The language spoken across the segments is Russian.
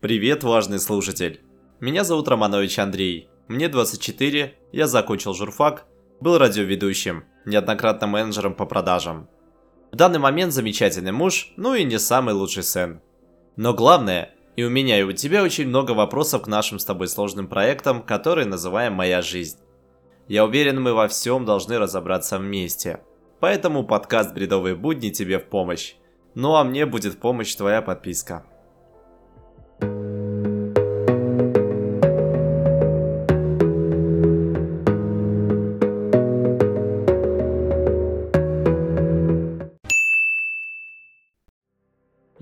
Привет, важный слушатель. Меня зовут Романович Андрей. Мне 24, я закончил журфак, был радиоведущим, неоднократно менеджером по продажам. В данный момент замечательный муж, ну и не самый лучший сын. Но главное, и у меня и у тебя очень много вопросов к нашим с тобой сложным проектам, которые называем «Моя жизнь». Я уверен, мы во всем должны разобраться вместе. Поэтому подкаст «Бредовые будни» тебе в помощь. Ну а мне будет помощь твоя подписка.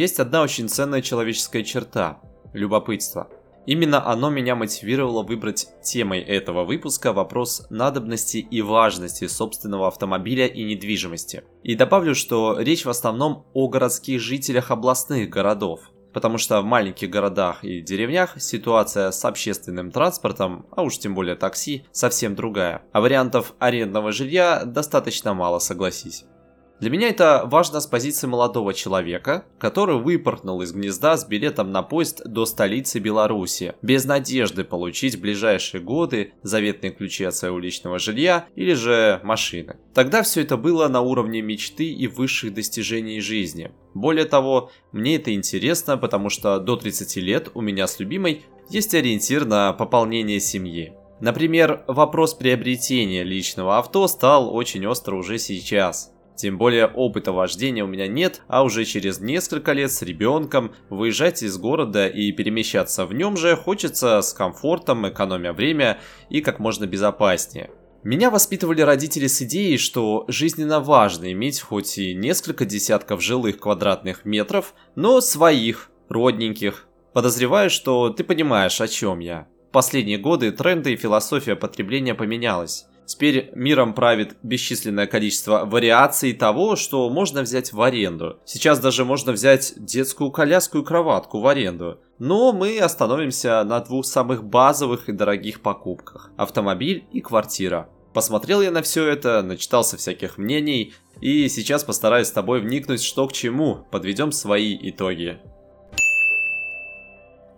Есть одна очень ценная человеческая черта – любопытство. Именно оно меня мотивировало выбрать темой этого выпуска вопрос надобности и важности собственного автомобиля и недвижимости. И добавлю, что речь в основном о городских жителях областных городов, потому что в маленьких городах и деревнях ситуация с общественным транспортом, а уж тем более такси, совсем другая, а вариантов арендного жилья достаточно мало, согласись. Для меня это важно с позиции молодого человека, который выпорхнул из гнезда с билетом на поезд до столицы Беларуси, без надежды получить в ближайшие годы заветные ключи от своего личного жилья или же машины. Тогда все это было на уровне мечты и высших достижений жизни. Более того, мне это интересно, потому что до 30 лет у меня с любимой есть ориентир на пополнение семьи. Например, вопрос приобретения личного авто стал очень остро уже сейчас. Тем более опыта вождения у меня нет, а уже через несколько лет с ребенком выезжать из города и перемещаться в нем же хочется с комфортом, экономя время и как можно безопаснее. Меня воспитывали родители с идеей, что жизненно важно иметь хоть и несколько десятков жилых квадратных метров, но своих, родненьких. Подозреваю, что ты понимаешь, о чем я. В последние годы тренды и философия потребления поменялась. Теперь миром правит бесчисленное количество вариаций того, что можно взять в аренду. Сейчас даже можно взять детскую коляску и кроватку в аренду. Но мы остановимся на двух самых базовых и дорогих покупках – автомобиль и квартира. Посмотрел я на все это, начитался всяких мнений, и сейчас постараюсь с тобой вникнуть, что к чему, подведем свои итоги.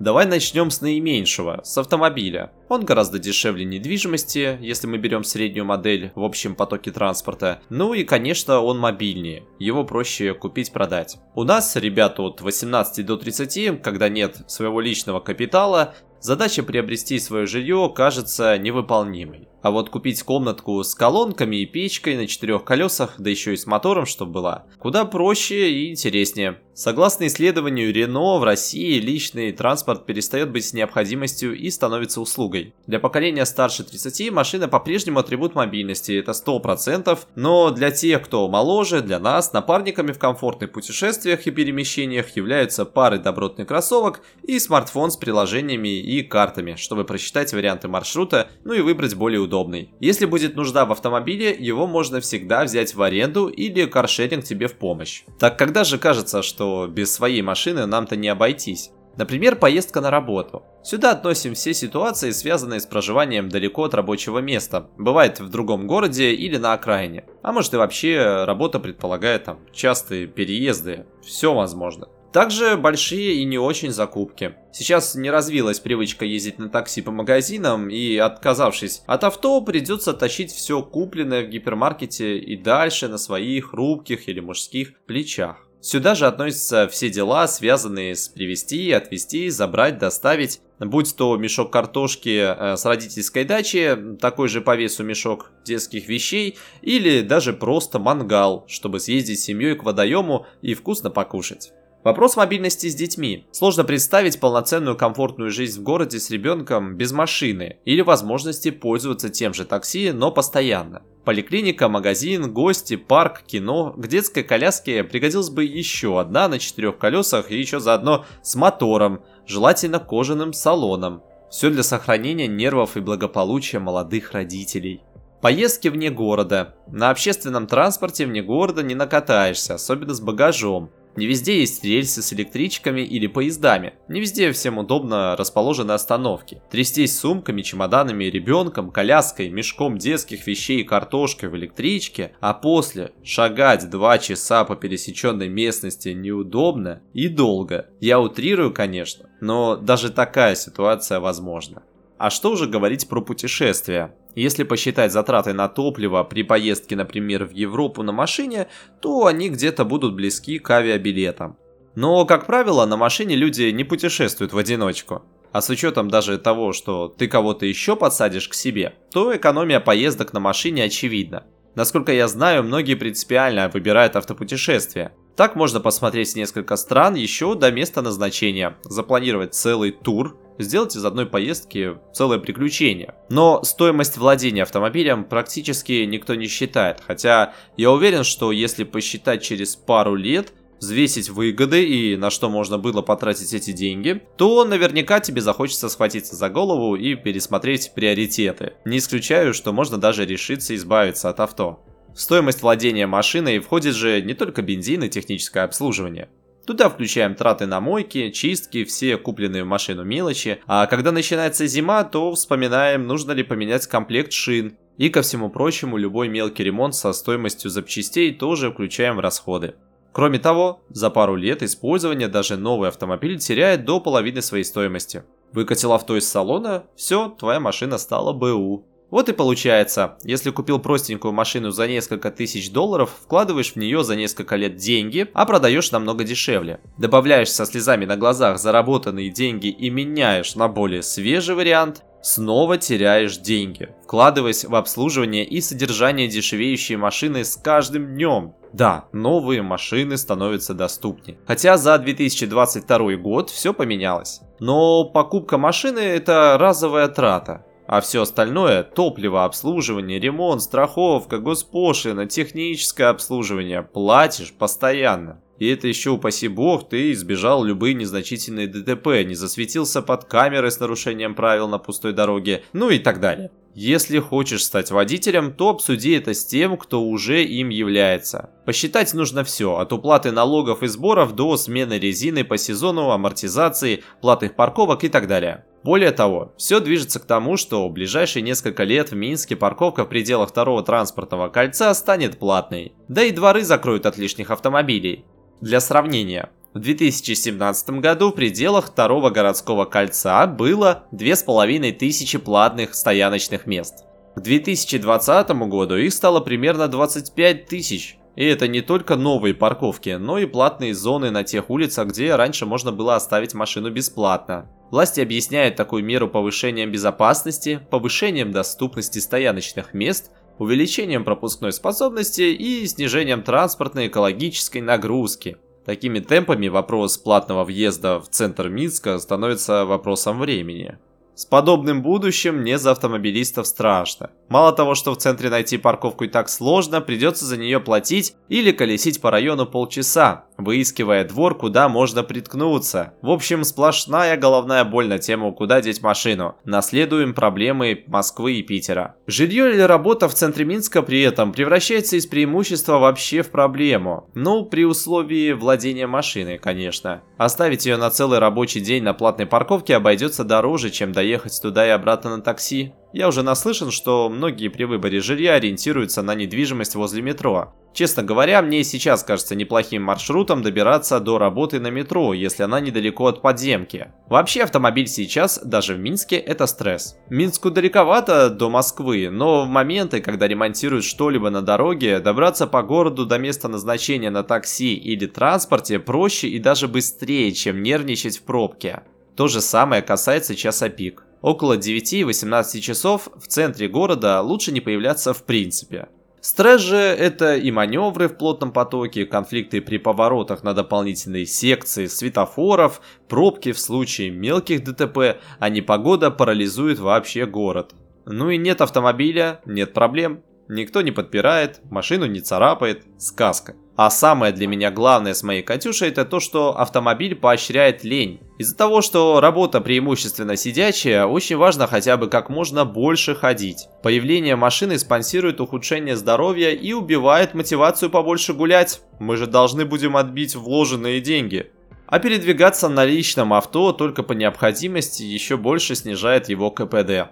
Давай начнем с наименьшего, с автомобиля. Он гораздо дешевле недвижимости, если мы берем среднюю модель в общем потоке транспорта. Ну и, конечно, он мобильнее. Его проще купить-продать. У нас, ребят от 18 до 30, когда нет своего личного капитала, задача приобрести свое жилье кажется невыполнимой. А вот купить комнатку с колонками и печкой на четырех колесах, да еще и с мотором, чтобы была, куда проще и интереснее. Согласно исследованию Рено, в России личный транспорт перестает быть необходимостью и становится услугой. Для поколения старше 30 машина по-прежнему атрибут мобильности, это 100%, но для тех, кто моложе, для нас, напарниками в комфортных путешествиях и перемещениях являются пары добротных кроссовок и смартфон с приложениями и картами, чтобы просчитать варианты маршрута, ну и выбрать более удобный. Если будет нужда в автомобиле, его можно всегда взять в аренду или каршеринг тебе в помощь. Так когда же кажется, что без своей машины нам-то не обойтись? Например, поездка на работу. Сюда относим все ситуации, связанные с проживанием далеко от рабочего места. Бывает в другом городе или на окраине. А может и вообще работа предполагает там частые переезды. Все возможно. Также большие и не очень закупки. Сейчас не развилась привычка ездить на такси по магазинам, и отказавшись от авто, придется тащить все купленное в гипермаркете и дальше на своих хрупких или мужских плечах. Сюда же относятся все дела, связанные с привезти, отвезти, забрать, доставить. Будь то мешок картошки э, с родительской дачи, такой же по весу мешок детских вещей, или даже просто мангал, чтобы съездить с семьей к водоему и вкусно покушать. Вопрос мобильности с детьми. Сложно представить полноценную комфортную жизнь в городе с ребенком без машины или возможности пользоваться тем же такси, но постоянно. Поликлиника, магазин, гости, парк, кино. К детской коляске пригодилась бы еще одна на четырех колесах и еще заодно с мотором, желательно кожаным салоном. Все для сохранения нервов и благополучия молодых родителей. Поездки вне города. На общественном транспорте вне города не накатаешься, особенно с багажом. Не везде есть рельсы с электричками или поездами. Не везде всем удобно расположены остановки. Трястись сумками, чемоданами, ребенком, коляской, мешком детских вещей и картошкой в электричке, а после шагать два часа по пересеченной местности неудобно и долго. Я утрирую, конечно, но даже такая ситуация возможна. А что уже говорить про путешествия? Если посчитать затраты на топливо при поездке, например, в Европу на машине, то они где-то будут близки к авиабилетам. Но, как правило, на машине люди не путешествуют в одиночку. А с учетом даже того, что ты кого-то еще подсадишь к себе, то экономия поездок на машине очевидна. Насколько я знаю, многие принципиально выбирают автопутешествия. Так можно посмотреть несколько стран еще до места назначения, запланировать целый тур, сделать из одной поездки целое приключение. Но стоимость владения автомобилем практически никто не считает, хотя я уверен, что если посчитать через пару лет, взвесить выгоды и на что можно было потратить эти деньги, то наверняка тебе захочется схватиться за голову и пересмотреть приоритеты. Не исключаю, что можно даже решиться избавиться от авто. В стоимость владения машиной входит же не только бензин и техническое обслуживание. Туда включаем траты на мойки, чистки, все купленные в машину мелочи. А когда начинается зима, то вспоминаем, нужно ли поменять комплект шин. И ко всему прочему, любой мелкий ремонт со стоимостью запчастей тоже включаем в расходы. Кроме того, за пару лет использования даже новый автомобиль теряет до половины своей стоимости. Выкатил авто из салона, все, твоя машина стала БУ. Вот и получается, если купил простенькую машину за несколько тысяч долларов, вкладываешь в нее за несколько лет деньги, а продаешь намного дешевле. Добавляешь со слезами на глазах заработанные деньги и меняешь на более свежий вариант, снова теряешь деньги, вкладываясь в обслуживание и содержание дешевеющей машины с каждым днем. Да, новые машины становятся доступнее. Хотя за 2022 год все поменялось. Но покупка машины это разовая трата. А все остальное – топливо, обслуживание, ремонт, страховка, госпошлина, техническое обслуживание – платишь постоянно. И это еще, упаси бог, ты избежал любые незначительные ДТП, не засветился под камерой с нарушением правил на пустой дороге, ну и так далее. Если хочешь стать водителем, то обсуди это с тем, кто уже им является. Посчитать нужно все, от уплаты налогов и сборов до смены резины по сезону, амортизации, платных парковок и так далее. Более того, все движется к тому, что в ближайшие несколько лет в Минске парковка в пределах второго транспортного кольца станет платной, да и дворы закроют от лишних автомобилей. Для сравнения, в 2017 году в пределах второго городского кольца было 2500 платных стояночных мест. К 2020 году их стало примерно 25 тысяч. И это не только новые парковки, но и платные зоны на тех улицах, где раньше можно было оставить машину бесплатно. Власти объясняют такую меру повышением безопасности, повышением доступности стояночных мест, увеличением пропускной способности и снижением транспортной экологической нагрузки. Такими темпами вопрос платного въезда в центр Минска становится вопросом времени. С подобным будущим мне за автомобилистов страшно. Мало того, что в центре найти парковку и так сложно, придется за нее платить или колесить по району полчаса, выискивая двор, куда можно приткнуться. В общем, сплошная головная боль на тему, куда деть машину. Наследуем проблемы Москвы и Питера. Жилье или работа в центре Минска при этом превращается из преимущества вообще в проблему. Ну, при условии владения машиной, конечно. Оставить ее на целый рабочий день на платной парковке обойдется дороже, чем доехать туда и обратно на такси. Я уже наслышан, что многие при выборе жилья ориентируются на недвижимость возле метро. Честно говоря, мне сейчас кажется неплохим маршрутом добираться до работы на метро, если она недалеко от подземки. Вообще автомобиль сейчас, даже в Минске, это стресс. Минску далековато до Москвы, но в моменты, когда ремонтируют что-либо на дороге, добраться по городу до места назначения на такси или транспорте проще и даже быстрее, чем нервничать в пробке. То же самое касается часа пик. Около 9-18 часов в центре города лучше не появляться в принципе. Стресс же это и маневры в плотном потоке, конфликты при поворотах на дополнительные секции светофоров, пробки в случае мелких ДТП, а непогода парализует вообще город. Ну и нет автомобиля, нет проблем. Никто не подпирает, машину не царапает, сказка. А самое для меня главное с моей Катюшей это то, что автомобиль поощряет лень. Из-за того, что работа преимущественно сидячая, очень важно хотя бы как можно больше ходить. Появление машины спонсирует ухудшение здоровья и убивает мотивацию побольше гулять. Мы же должны будем отбить вложенные деньги. А передвигаться на личном авто только по необходимости еще больше снижает его КПД.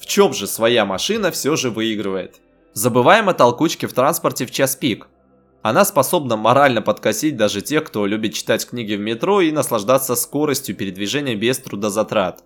В чем же своя машина все же выигрывает? Забываем о толкучке в транспорте в час пик. Она способна морально подкосить даже тех, кто любит читать книги в метро и наслаждаться скоростью передвижения без трудозатрат.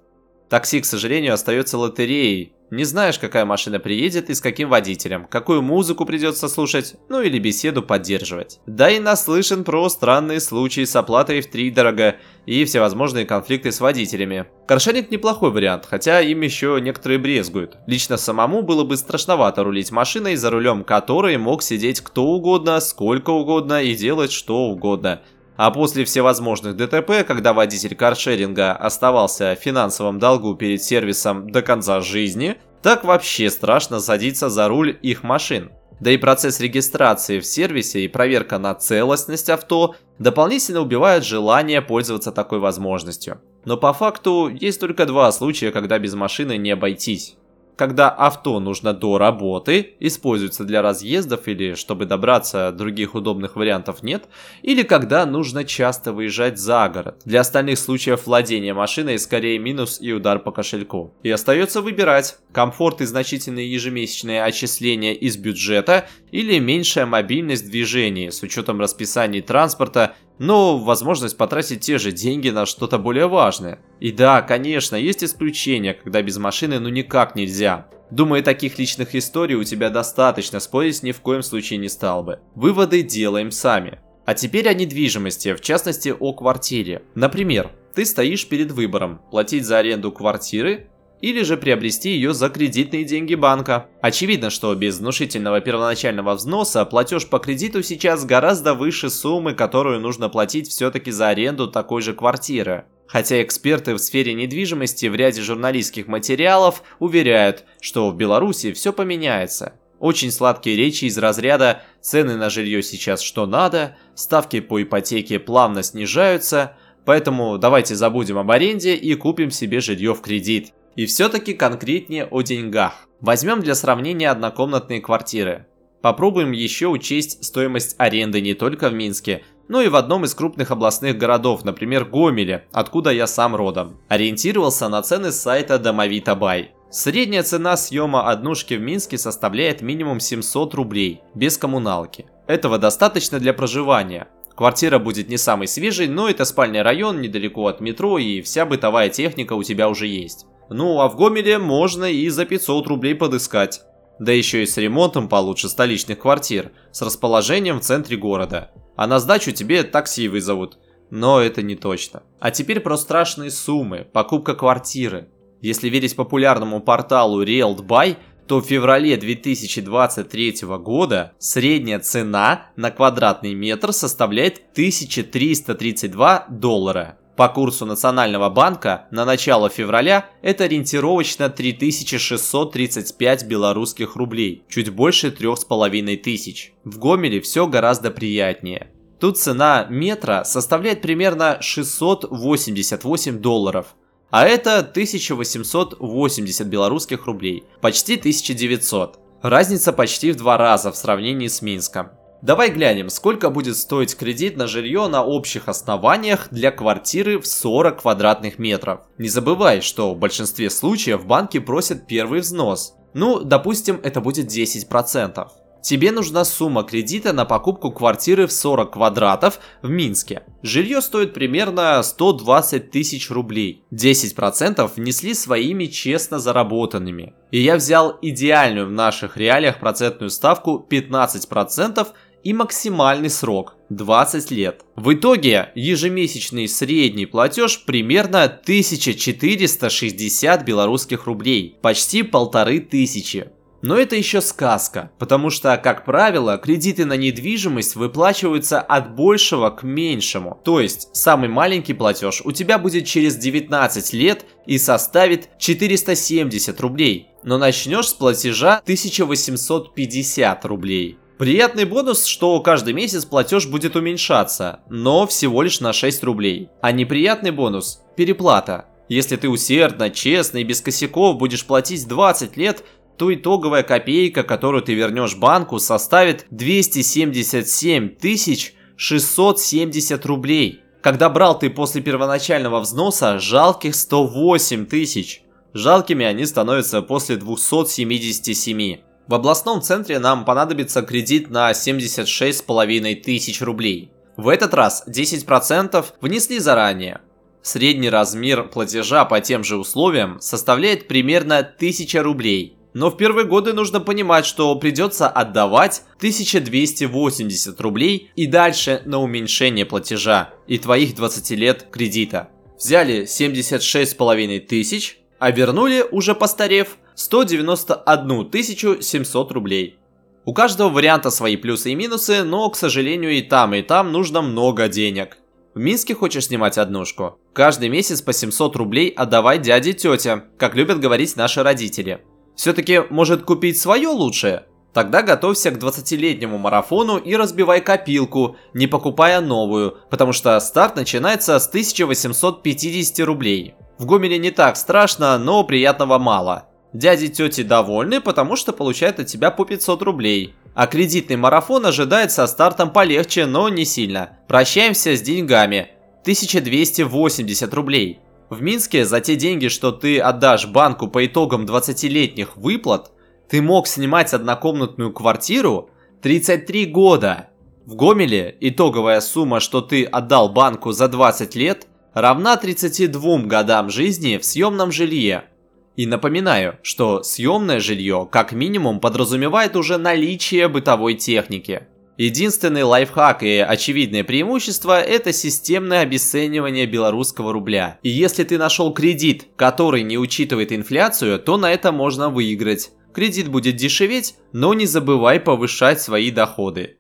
Такси, к сожалению, остается лотереей. Не знаешь, какая машина приедет и с каким водителем, какую музыку придется слушать, ну или беседу поддерживать. Да и наслышан про странные случаи с оплатой в три дорого и всевозможные конфликты с водителями. Каршеринг неплохой вариант, хотя им еще некоторые брезгуют. Лично самому было бы страшновато рулить машиной, за рулем которой мог сидеть кто угодно, сколько угодно и делать что угодно. А после всевозможных ДТП, когда водитель каршеринга оставался в финансовом долгу перед сервисом до конца жизни, так вообще страшно садиться за руль их машин. Да и процесс регистрации в сервисе и проверка на целостность авто дополнительно убивают желание пользоваться такой возможностью. Но по факту есть только два случая, когда без машины не обойтись когда авто нужно до работы, используется для разъездов или чтобы добраться, других удобных вариантов нет, или когда нужно часто выезжать за город. Для остальных случаев владения машиной скорее минус и удар по кошельку. И остается выбирать комфорт и значительные ежемесячные отчисления из бюджета или меньшая мобильность в движении с учетом расписаний транспорта но возможность потратить те же деньги на что-то более важное. И да, конечно, есть исключения, когда без машины ну никак нельзя. Думаю, таких личных историй у тебя достаточно, спорить ни в коем случае не стал бы. Выводы делаем сами. А теперь о недвижимости, в частности о квартире. Например, ты стоишь перед выбором, платить за аренду квартиры или же приобрести ее за кредитные деньги банка. Очевидно, что без внушительного первоначального взноса платеж по кредиту сейчас гораздо выше суммы, которую нужно платить все-таки за аренду такой же квартиры. Хотя эксперты в сфере недвижимости в ряде журналистских материалов уверяют, что в Беларуси все поменяется. Очень сладкие речи из разряда «цены на жилье сейчас что надо», «ставки по ипотеке плавно снижаются», поэтому давайте забудем об аренде и купим себе жилье в кредит. И все-таки конкретнее о деньгах. Возьмем для сравнения однокомнатные квартиры. Попробуем еще учесть стоимость аренды не только в Минске, но и в одном из крупных областных городов, например, Гомеле, откуда я сам родом. Ориентировался на цены с сайта Домовита Бай. Средняя цена съема однушки в Минске составляет минимум 700 рублей, без коммуналки. Этого достаточно для проживания. Квартира будет не самой свежей, но это спальный район, недалеко от метро и вся бытовая техника у тебя уже есть. Ну а в Гомеле можно и за 500 рублей подыскать. Да еще и с ремонтом получше столичных квартир, с расположением в центре города. А на сдачу тебе такси вызовут. Но это не точно. А теперь про страшные суммы, покупка квартиры. Если верить популярному порталу RealtBuy, то в феврале 2023 года средняя цена на квадратный метр составляет 1332 доллара. По курсу Национального банка на начало февраля это ориентировочно 3635 белорусских рублей, чуть больше 3500. В Гомеле все гораздо приятнее. Тут цена метра составляет примерно 688 долларов, а это 1880 белорусских рублей, почти 1900. Разница почти в два раза в сравнении с Минском. Давай глянем, сколько будет стоить кредит на жилье на общих основаниях для квартиры в 40 квадратных метров. Не забывай, что в большинстве случаев банки просят первый взнос. Ну, допустим, это будет 10%. Тебе нужна сумма кредита на покупку квартиры в 40 квадратов в Минске. Жилье стоит примерно 120 тысяч рублей. 10% внесли своими честно заработанными. И я взял идеальную в наших реалиях процентную ставку 15% и максимальный срок 20 лет. В итоге ежемесячный средний платеж примерно 1460 белорусских рублей, почти полторы тысячи. Но это еще сказка, потому что, как правило, кредиты на недвижимость выплачиваются от большего к меньшему. То есть, самый маленький платеж у тебя будет через 19 лет и составит 470 рублей. Но начнешь с платежа 1850 рублей. Приятный бонус, что каждый месяц платеж будет уменьшаться, но всего лишь на 6 рублей. А неприятный бонус – переплата. Если ты усердно, честно и без косяков будешь платить 20 лет, то итоговая копейка, которую ты вернешь банку, составит 277 670 рублей. Когда брал ты после первоначального взноса жалких 108 тысяч. Жалкими они становятся после 277. В областном центре нам понадобится кредит на 76,5 тысяч рублей. В этот раз 10% внесли заранее. Средний размер платежа по тем же условиям составляет примерно 1000 рублей. Но в первые годы нужно понимать, что придется отдавать 1280 рублей и дальше на уменьшение платежа и твоих 20 лет кредита. Взяли 76,5 тысяч, а вернули, уже постарев, 191 700 рублей. У каждого варианта свои плюсы и минусы, но, к сожалению, и там, и там нужно много денег. В Минске хочешь снимать однушку? Каждый месяц по 700 рублей отдавай дяде тете, как любят говорить наши родители. Все-таки, может купить свое лучшее? Тогда готовься к 20-летнему марафону и разбивай копилку, не покупая новую, потому что старт начинается с 1850 рублей. В Гомеле не так страшно, но приятного мало. Дяди и тети довольны, потому что получают от тебя по 500 рублей. А кредитный марафон ожидает со стартом полегче, но не сильно. Прощаемся с деньгами. 1280 рублей. В Минске за те деньги, что ты отдашь банку по итогам 20-летних выплат, ты мог снимать однокомнатную квартиру 33 года. В Гомеле итоговая сумма, что ты отдал банку за 20 лет, равна 32 годам жизни в съемном жилье. И напоминаю, что съемное жилье как минимум подразумевает уже наличие бытовой техники. Единственный лайфхак и очевидное преимущество – это системное обесценивание белорусского рубля. И если ты нашел кредит, который не учитывает инфляцию, то на это можно выиграть. Кредит будет дешеветь, но не забывай повышать свои доходы.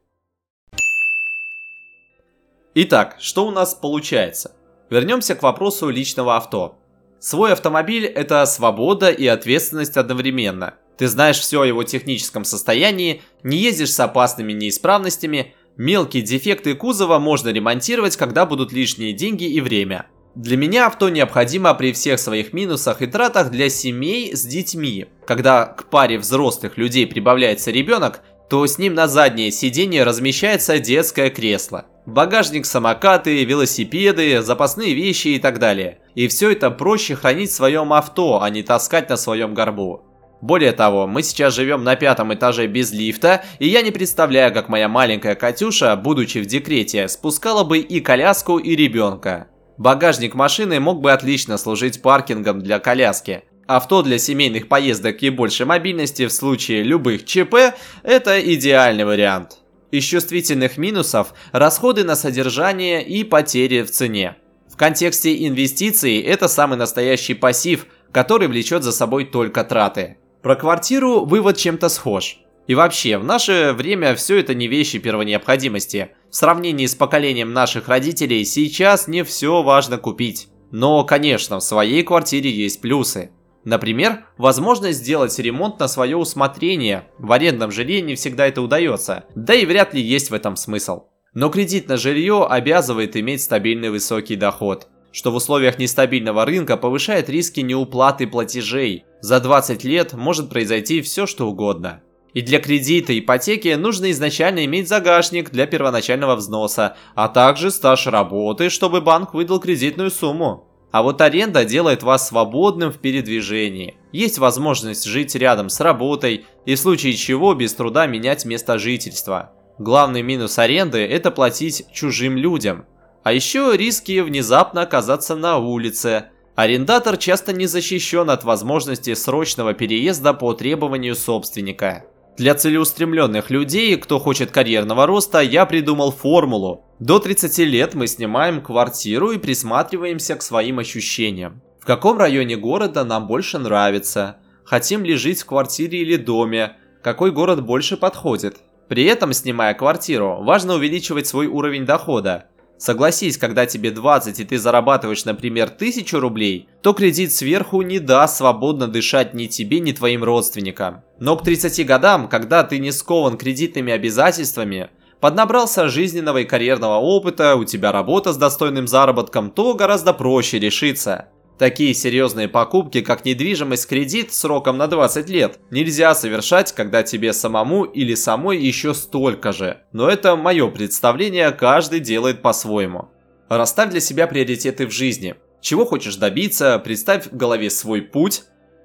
Итак, что у нас получается? Вернемся к вопросу личного авто. Свой автомобиль – это свобода и ответственность одновременно. Ты знаешь все о его техническом состоянии, не ездишь с опасными неисправностями, мелкие дефекты кузова можно ремонтировать, когда будут лишние деньги и время. Для меня авто необходимо при всех своих минусах и тратах для семей с детьми. Когда к паре взрослых людей прибавляется ребенок, то с ним на заднее сиденье размещается детское кресло. Багажник, самокаты, велосипеды, запасные вещи и так далее. И все это проще хранить в своем авто, а не таскать на своем горбу. Более того, мы сейчас живем на пятом этаже без лифта, и я не представляю, как моя маленькая Катюша, будучи в декрете, спускала бы и коляску, и ребенка. Багажник машины мог бы отлично служить паркингом для коляски. Авто для семейных поездок и большей мобильности в случае любых ЧП – это идеальный вариант. Из чувствительных минусов – расходы на содержание и потери в цене. В контексте инвестиций это самый настоящий пассив, который влечет за собой только траты. Про квартиру вывод чем-то схож. И вообще, в наше время все это не вещи первой необходимости. В сравнении с поколением наших родителей сейчас не все важно купить. Но, конечно, в своей квартире есть плюсы. Например, возможность сделать ремонт на свое усмотрение. В арендном жилье не всегда это удается, да и вряд ли есть в этом смысл. Но кредит на жилье обязывает иметь стабильный высокий доход, что в условиях нестабильного рынка повышает риски неуплаты платежей. За 20 лет может произойти все что угодно. И для кредита ипотеки нужно изначально иметь загашник для первоначального взноса, а также стаж работы, чтобы банк выдал кредитную сумму. А вот аренда делает вас свободным в передвижении. Есть возможность жить рядом с работой и в случае чего без труда менять место жительства. Главный минус аренды – это платить чужим людям. А еще риски внезапно оказаться на улице. Арендатор часто не защищен от возможности срочного переезда по требованию собственника. Для целеустремленных людей, кто хочет карьерного роста, я придумал формулу. До 30 лет мы снимаем квартиру и присматриваемся к своим ощущениям. В каком районе города нам больше нравится? Хотим ли жить в квартире или доме? Какой город больше подходит? При этом, снимая квартиру, важно увеличивать свой уровень дохода. Согласись, когда тебе 20 и ты зарабатываешь, например, 1000 рублей, то кредит сверху не даст свободно дышать ни тебе, ни твоим родственникам. Но к 30 годам, когда ты не скован кредитными обязательствами, поднабрался жизненного и карьерного опыта, у тебя работа с достойным заработком, то гораздо проще решиться. Такие серьезные покупки, как недвижимость кредит сроком на 20 лет, нельзя совершать, когда тебе самому или самой еще столько же. Но это мое представление, каждый делает по-своему. Расставь для себя приоритеты в жизни. Чего хочешь добиться, представь в голове свой путь.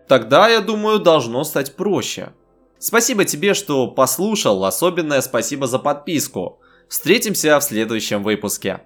Тогда, я думаю, должно стать проще. Спасибо тебе, что послушал, особенное спасибо за подписку. Встретимся в следующем выпуске.